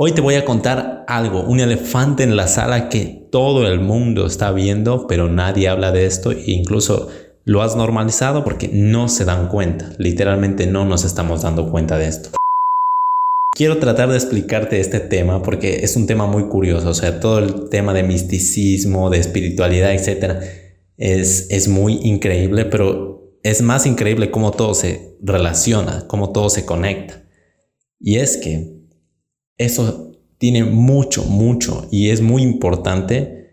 Hoy te voy a contar algo, un elefante en la sala que todo el mundo está viendo, pero nadie habla de esto e incluso lo has normalizado porque no se dan cuenta. Literalmente no nos estamos dando cuenta de esto. Quiero tratar de explicarte este tema porque es un tema muy curioso, o sea, todo el tema de misticismo, de espiritualidad, etcétera, es, es muy increíble, pero es más increíble cómo todo se relaciona, cómo todo se conecta. Y es que eso tiene mucho, mucho y es muy importante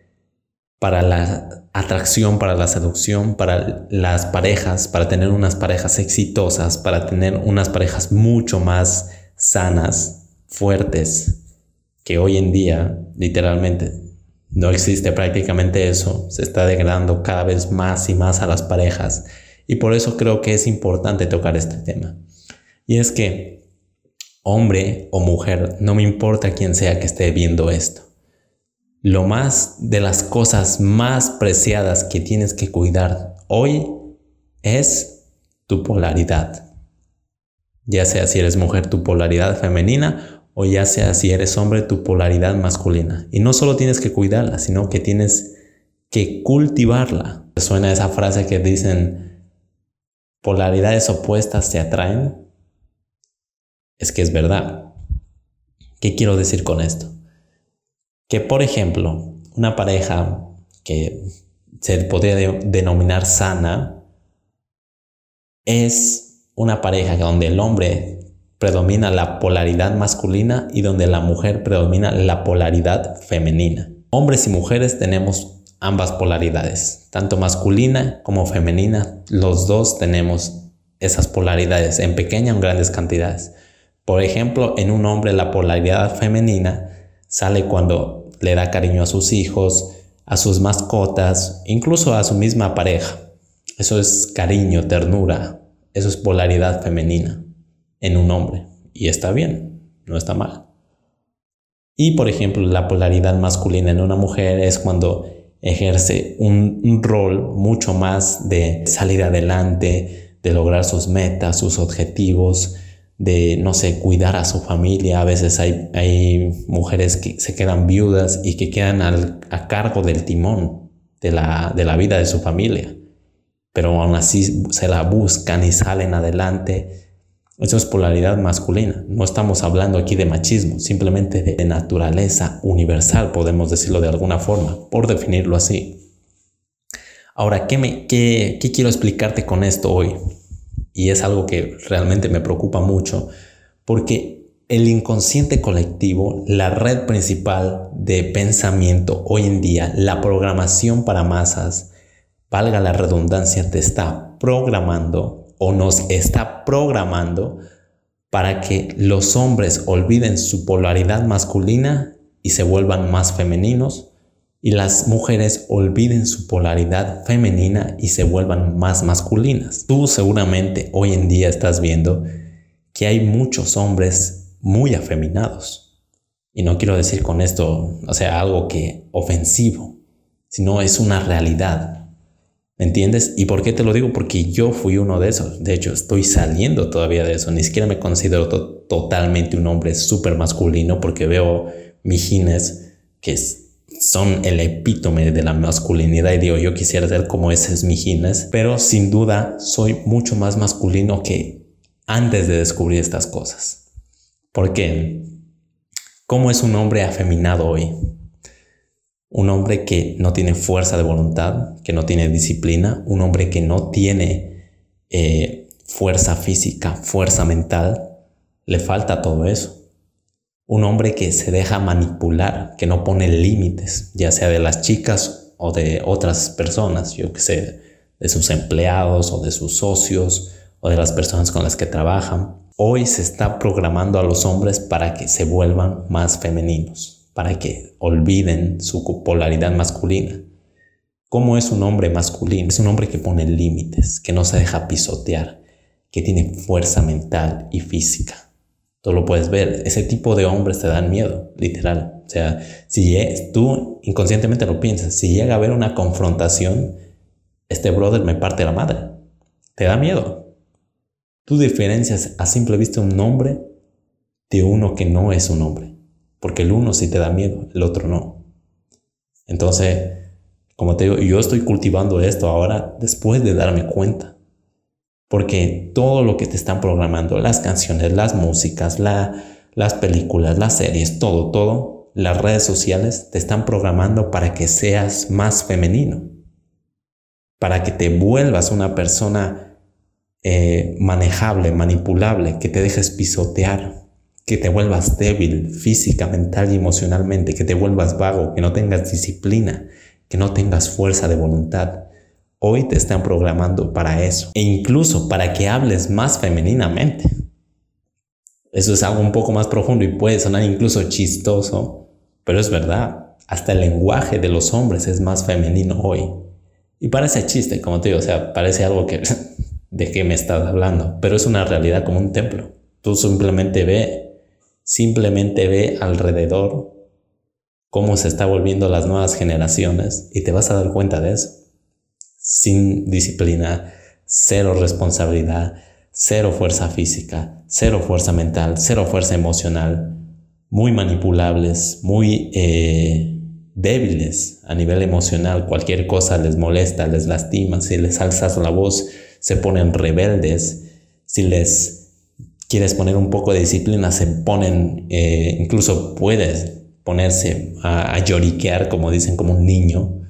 para la atracción, para la seducción, para las parejas, para tener unas parejas exitosas, para tener unas parejas mucho más sanas, fuertes, que hoy en día literalmente no existe prácticamente eso, se está degradando cada vez más y más a las parejas y por eso creo que es importante tocar este tema. Y es que hombre o mujer, no me importa quién sea que esté viendo esto. Lo más de las cosas más preciadas que tienes que cuidar hoy es tu polaridad. Ya sea si eres mujer, tu polaridad femenina o ya sea si eres hombre, tu polaridad masculina. Y no solo tienes que cuidarla, sino que tienes que cultivarla. Suena esa frase que dicen, polaridades opuestas se atraen es que es verdad. ¿Qué quiero decir con esto? Que, por ejemplo, una pareja que se podría denominar sana es una pareja donde el hombre predomina la polaridad masculina y donde la mujer predomina la polaridad femenina. Hombres y mujeres tenemos ambas polaridades, tanto masculina como femenina, los dos tenemos esas polaridades en pequeñas o en grandes cantidades. Por ejemplo, en un hombre la polaridad femenina sale cuando le da cariño a sus hijos, a sus mascotas, incluso a su misma pareja. Eso es cariño, ternura, eso es polaridad femenina en un hombre. Y está bien, no está mal. Y por ejemplo, la polaridad masculina en una mujer es cuando ejerce un, rol mucho más de salir adelante, de lograr sus metas, sus objetivos, de, no sé, cuidar a su familia. A veces hay, hay mujeres que se quedan viudas y que quedan a cargo del timón de la, de la vida de su familia. Pero aún así se la buscan y salen adelante. Eso es polaridad masculina. No estamos hablando aquí de machismo, simplemente de naturaleza universal, podemos decirlo de alguna forma, por definirlo así. Ahora, ¿qué, me, qué, qué quiero explicarte con esto hoy? Y es algo que realmente me preocupa mucho porque el inconsciente colectivo, la red principal de pensamiento hoy en día, la programación para masas, valga la redundancia, te está programando o nos está programando para que los hombres olviden su polaridad masculina y se vuelvan más femeninos y las mujeres olviden su polaridad femenina y se vuelvan más masculinas. Tú seguramente hoy en día estás viendo que hay muchos hombres muy afeminados. Y no quiero decir con esto, o sea, algo que ofensivo, sino es una realidad. ¿Me entiendes? ¿Y por qué te lo digo? Porque yo fui uno de esos. De hecho, estoy saliendo todavía de eso. Ni siquiera me considero totalmente un hombre súper masculino porque veo mijines que es son el epítome de la masculinidad y digo, yo quisiera ser como esas mijines, pero sin duda soy mucho más masculino que antes de descubrir estas cosas. Porque, ¿cómo es un hombre afeminado hoy? Un hombre que no tiene fuerza de voluntad, que no tiene disciplina, un hombre que no tiene eh, fuerza física, fuerza mental, le falta todo eso un hombre que se deja manipular, que no pone límites, ya sea de las chicas o de otras personas, yo que sé, de sus empleados o de sus socios o de las personas con las que trabajan. Hoy se está programando a los hombres para que se vuelvan más femeninos, para que olviden su polaridad masculina. ¿Cómo es un hombre masculino? Es un hombre que pone límites, que no se deja pisotear, que tiene fuerza mental y física Tú lo puedes ver. Ese tipo de hombres te dan miedo, literal. O sea, si tú inconscientemente lo piensas, si llega a haber una confrontación, este brother me parte la madre. Te da miedo. Tú diferencias a simple vista un hombre de uno que no es un hombre. porque el uno sí te da miedo, el otro no. Entonces, como te digo, yo estoy cultivando esto ahora después de darme cuenta. Porque todo lo que te están programando, las canciones, las músicas, las películas, las series, todo, todo, las redes sociales te están programando para que seas más femenino. Para que te vuelvas una persona eh, manejable, manipulable, que te dejes pisotear, que te vuelvas débil física, mental y emocionalmente, que te vuelvas vago, que no tengas disciplina, que no tengas fuerza de voluntad. Hoy te están programando para eso e incluso para que hables más femeninamente. Eso es algo un poco más profundo y puede sonar incluso chistoso, pero es verdad. Hasta el lenguaje de los hombres es más femenino hoy. Y parece chiste, como te digo, o sea, parece algo que de qué me estás hablando, pero es una realidad como un templo. Tú simplemente ve, simplemente ve alrededor cómo se está volviendo las nuevas generaciones y te vas a dar cuenta de eso. Sin disciplina, cero responsabilidad, cero fuerza física, cero fuerza mental, cero fuerza emocional, muy manipulables, muy eh, débiles a nivel emocional. Cualquier cosa les molesta, les lastima, si les alzas la voz se ponen rebeldes, si les quieres poner un poco de disciplina se ponen, eh, incluso puedes ponerse a, lloriquear, como dicen, como un niño.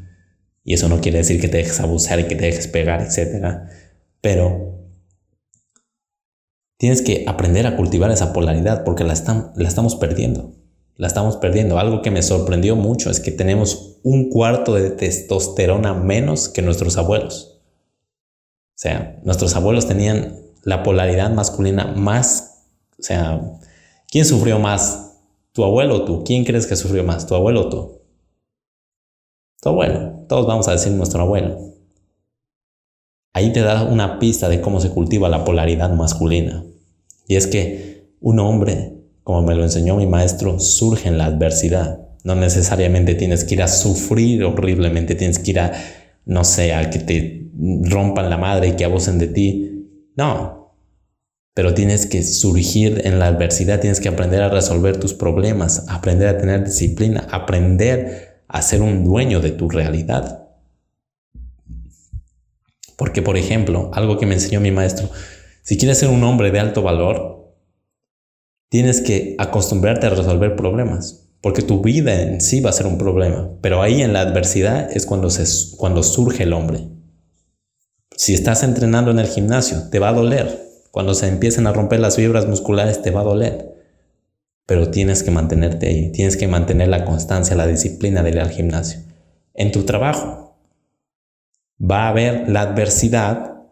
Y eso no quiere decir que te dejes abusar y que te dejes pegar, etc. Pero tienes que aprender a cultivar esa polaridad porque la, la estamos perdiendo. La estamos perdiendo. Algo que me sorprendió mucho es que tenemos un cuarto de testosterona menos que nuestros abuelos. O sea, nuestros abuelos tenían la polaridad masculina más, o sea, ¿quién sufrió más? ¿Tu abuelo o tú? ¿Quién crees que sufrió más? ¿Tu abuelo o tú? Tu abuelo. Todos vamos a decir nuestro abuelo. Ahí te da una pista de cómo se cultiva la polaridad masculina. Y es que un hombre, como me lo enseñó mi maestro, surge en la adversidad. No necesariamente tienes que ir a sufrir horriblemente, tienes que ir a, no sé, a que te rompan la madre y que abusen de ti. No, pero tienes que surgir en la adversidad, tienes que aprender a resolver tus problemas, aprender a tener disciplina, aprender a ser un dueño de tu realidad. Porque, por ejemplo, algo que me enseñó mi maestro, si quieres ser un hombre de alto valor, tienes que acostumbrarte a resolver problemas, porque tu vida en sí va a ser un problema, pero ahí en la adversidad es cuando, se, cuando surge el hombre. Si estás entrenando en el gimnasio, te va a doler, cuando se empiecen a romper las fibras musculares te va a doler. Pero tienes que mantenerte ahí, tienes que mantener la constancia, la disciplina de ir al gimnasio. En tu trabajo va a haber la adversidad,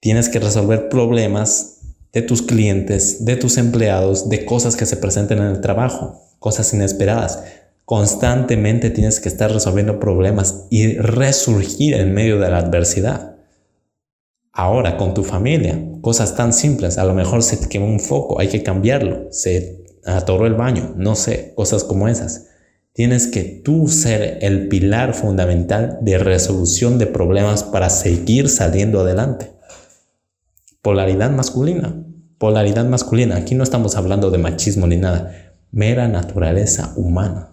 tienes que resolver problemas de tus clientes, de tus empleados, de cosas que se presenten en el trabajo, cosas inesperadas. Constantemente tienes que estar resolviendo problemas y resurgir en medio de la adversidad. Ahora con tu familia, cosas tan simples, a lo mejor se te quemó un foco, hay que cambiarlo, se atoró el baño, no sé, cosas como esas. Tienes que tú ser el pilar fundamental de resolución de problemas para seguir saliendo adelante. Polaridad masculina, polaridad masculina, aquí no estamos hablando de machismo ni nada, mera naturaleza humana,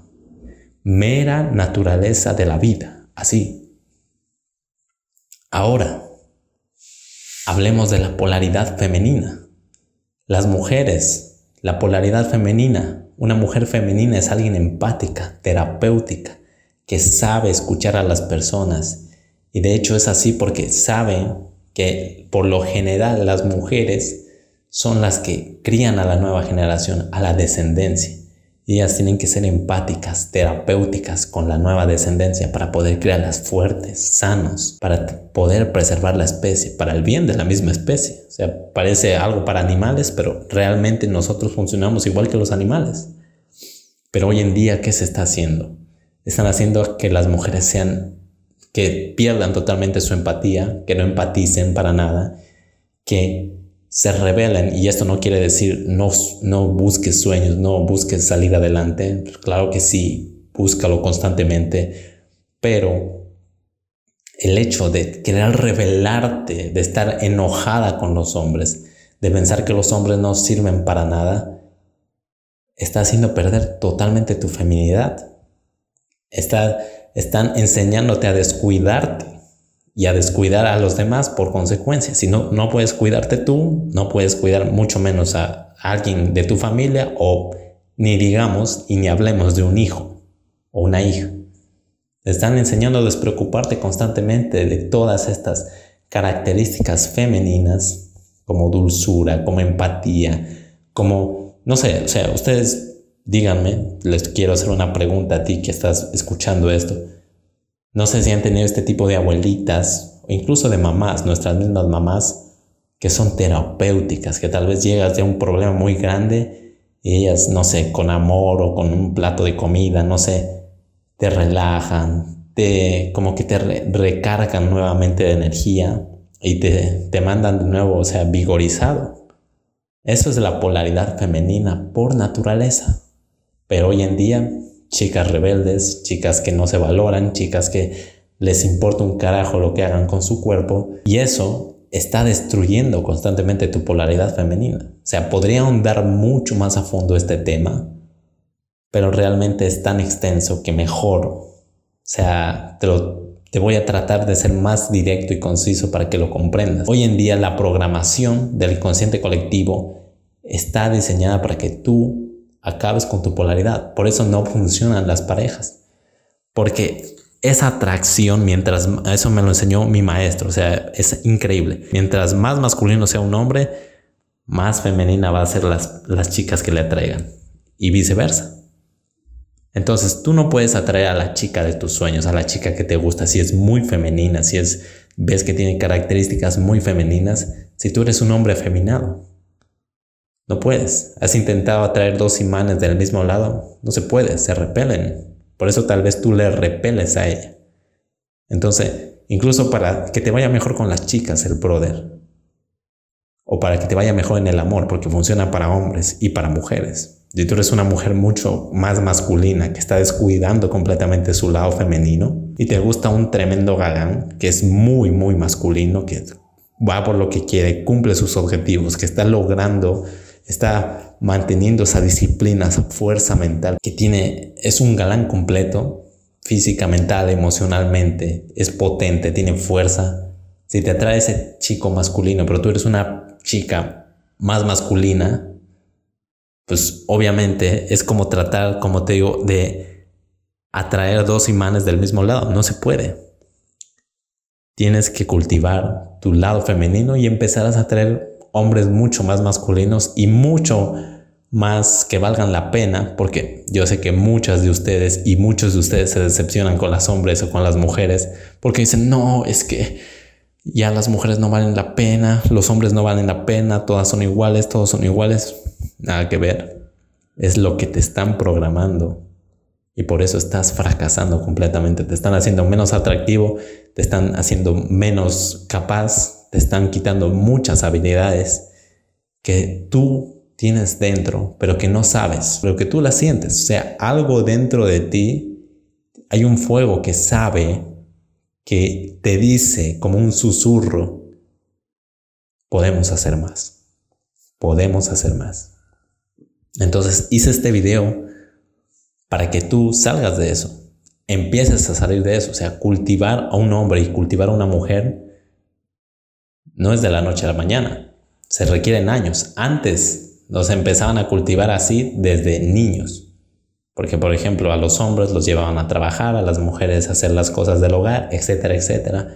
mera naturaleza de la vida, así. Ahora, Hablemos de la polaridad femenina. Las mujeres, la polaridad femenina. Una mujer femenina es alguien empática, terapéutica, que sabe escuchar a las personas. Y de hecho es así porque sabe que por lo general las mujeres son las que crían a la nueva generación, a la descendencia ellas tienen que ser empáticas, terapéuticas con la nueva descendencia para poder crearlas fuertes, sanos, para poder preservar la especie, para el bien de la misma especie. O sea, parece algo para animales, pero realmente nosotros funcionamos igual que los animales. Pero hoy en día, ¿qué se está haciendo? Están haciendo que las mujeres sean, que pierdan totalmente su empatía, que no empaticen para nada, que se rebelen y esto no quiere decir no, no busques sueños, no busques salir adelante. Claro que sí, búscalo constantemente, pero el hecho de querer rebelarte, de estar enojada con los hombres, de pensar que los hombres no sirven para nada, está haciendo perder totalmente tu feminidad. están enseñándote a descuidarte y a descuidar a los demás por consecuencia. Si no, no puedes cuidarte tú, no puedes cuidar mucho menos a alguien de tu familia o ni digamos y ni hablemos de un hijo o una hija. Te están enseñando a despreocuparte constantemente de todas estas características femeninas como dulzura, como empatía, como, no sé, o sea, ustedes díganme, les quiero hacer una pregunta a ti que estás escuchando esto. No sé si han tenido este tipo de abuelitas o incluso de mamás, nuestras mismas mamás, que son terapéuticas, que tal vez llegas de un problema muy grande y ellas, no sé, con amor o con un plato de comida, no sé, te relajan, te, como que te recargan nuevamente de energía y te, te mandan de nuevo, o sea, vigorizado. Eso es la polaridad femenina por naturaleza. Pero hoy en día, chicas rebeldes, chicas que no se valoran, chicas que les importa un carajo lo que hagan con su cuerpo, y eso está destruyendo constantemente tu polaridad femenina. O sea, podría ahondar mucho más a fondo este tema, pero realmente es tan extenso que mejor, o sea, te, te voy a tratar de ser más directo y conciso para que lo comprendas. Hoy en día la programación del consciente colectivo está diseñada para que tú acabes con tu polaridad. Por eso no funcionan las parejas. Porque esa atracción, mientras, eso me lo enseñó mi maestro, o sea, es increíble. Mientras más masculino sea un hombre, más femenina va a ser las, las chicas que le atraigan. Y viceversa. Entonces tú no puedes atraer a la chica de tus sueños, a la chica que te gusta, si es muy femenina, si es, ves que tiene características muy femeninas, si tú eres un hombre afeminado. No puedes. Has intentado atraer dos imanes del mismo lado, no se puede, se repelen. Por eso tal vez tú le repeles a ella. Entonces, incluso para que te vaya mejor con las chicas, el brother. O para que te vaya mejor en el amor, porque funciona para hombres y para mujeres. Y tú eres una mujer mucho más masculina que está descuidando completamente su lado femenino y te gusta un tremendo galán que es muy, muy masculino, que va por lo que quiere, cumple sus objetivos, que está logrando, está manteniendo esa disciplina, esa fuerza mental que tiene, es un galán completo, física, mental, emocionalmente, es potente, tiene fuerza. Si te atrae ese chico masculino, pero tú eres una chica más masculina, pues obviamente es como tratar, como te digo, de atraer dos imanes del mismo lado. No se puede. Tienes que cultivar tu lado femenino y empezar a atraer hombres mucho más masculinos y mucho más que valgan la pena, porque yo sé que muchas de ustedes y muchos de ustedes se decepcionan con las hombres o con las mujeres, porque dicen, no, es que ya las mujeres no valen la pena, los hombres no valen la pena, todas son iguales, todos son iguales. Nada que ver. Es lo que te están programando. Y por eso estás fracasando completamente. Te están haciendo menos atractivo, te están haciendo menos capaz, te están quitando muchas habilidades que tú tienes dentro, pero que no sabes, pero que tú las sientes. O sea, algo dentro de ti, hay un fuego que sabe, que te dice como un susurro, podemos hacer más, podemos hacer más. Entonces hice este video para que tú salgas de eso, empieces a salir de eso, o sea, cultivar a un hombre y cultivar a una mujer no es de la noche a la mañana, se requieren años. Antes los empezaban a cultivar así desde niños, porque por ejemplo a los hombres los llevaban a trabajar, a las mujeres a hacer las cosas del hogar, etcétera, etcétera.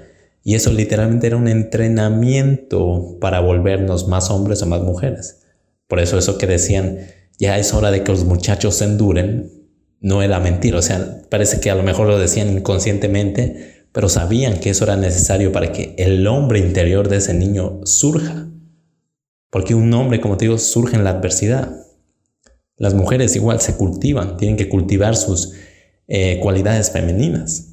Y eso literalmente era un entrenamiento para volvernos más hombres o más mujeres. Por eso eso que decían, ya es hora de que los muchachos se enduren, no era mentira. O sea, parece que a lo mejor lo decían inconscientemente, pero sabían que eso era necesario para que el hombre interior de ese niño surja. Porque un hombre, como te digo, surge en la adversidad. Las mujeres igual se cultivan, tienen que cultivar sus eh, cualidades femeninas.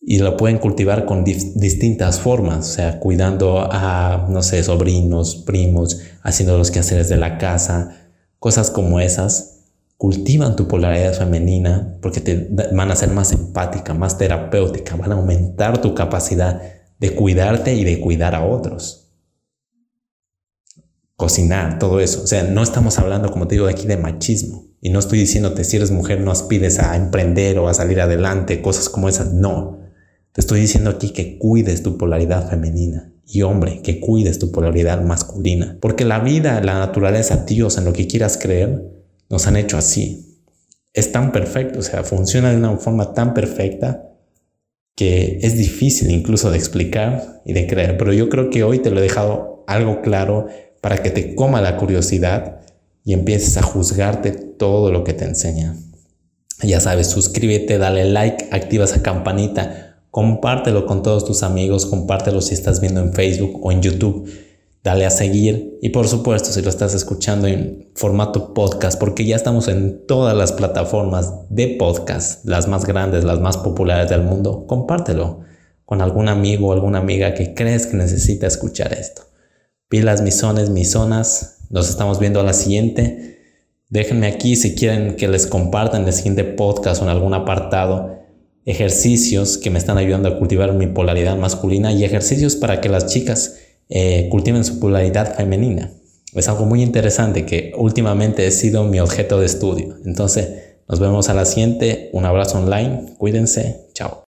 Y lo pueden cultivar con distintas formas, o sea, cuidando a, no sé, sobrinos, primos, haciendo los quehaceres de la casa, Cosas como esas cultivan tu polaridad femenina porque te van a ser más empática, más terapéutica, van a aumentar tu capacidad de cuidarte y de cuidar a otros. cocinar, todo eso. O sea, no estamos hablando, como te digo, aquí de machismo. Y no estoy diciéndote si eres mujer no aspires a emprender o a salir adelante, cosas como esas. No. Te estoy diciendo aquí que cuides tu polaridad femenina. Y hombre, que cuides tu polaridad masculina. Porque la vida, la naturaleza, Dios, en lo que quieras creer, nos han hecho así. Es tan perfecto, o sea, funciona de una forma tan perfecta que es difícil incluso de explicar y de creer. Pero yo creo que hoy te lo he dejado algo claro para que te coma la curiosidad y empieces a juzgarte todo lo que te enseña. Ya sabes, suscríbete, dale like, activa esa campanita, compártelo con todos tus amigos, compártelo si estás viendo en Facebook o en YouTube dale a seguir y por supuesto si lo estás escuchando en formato podcast, porque ya estamos en todas las plataformas de podcast, las más grandes, las más populares del mundo, compártelo con algún amigo o alguna amiga que crees que necesita escuchar esto. Pilas, misones, misonas, nos estamos viendo a la siguiente. Déjenme aquí si quieren que les compartan el siguiente podcast o en algún apartado ejercicios que me están ayudando a cultivar mi polaridad masculina y ejercicios para que las chicas eh, cultiven su popularidad femenina. Es algo muy interesante que últimamente ha sido mi objeto de estudio. Entonces, nos vemos a la siguiente. Un abrazo online. Cuídense. Chao.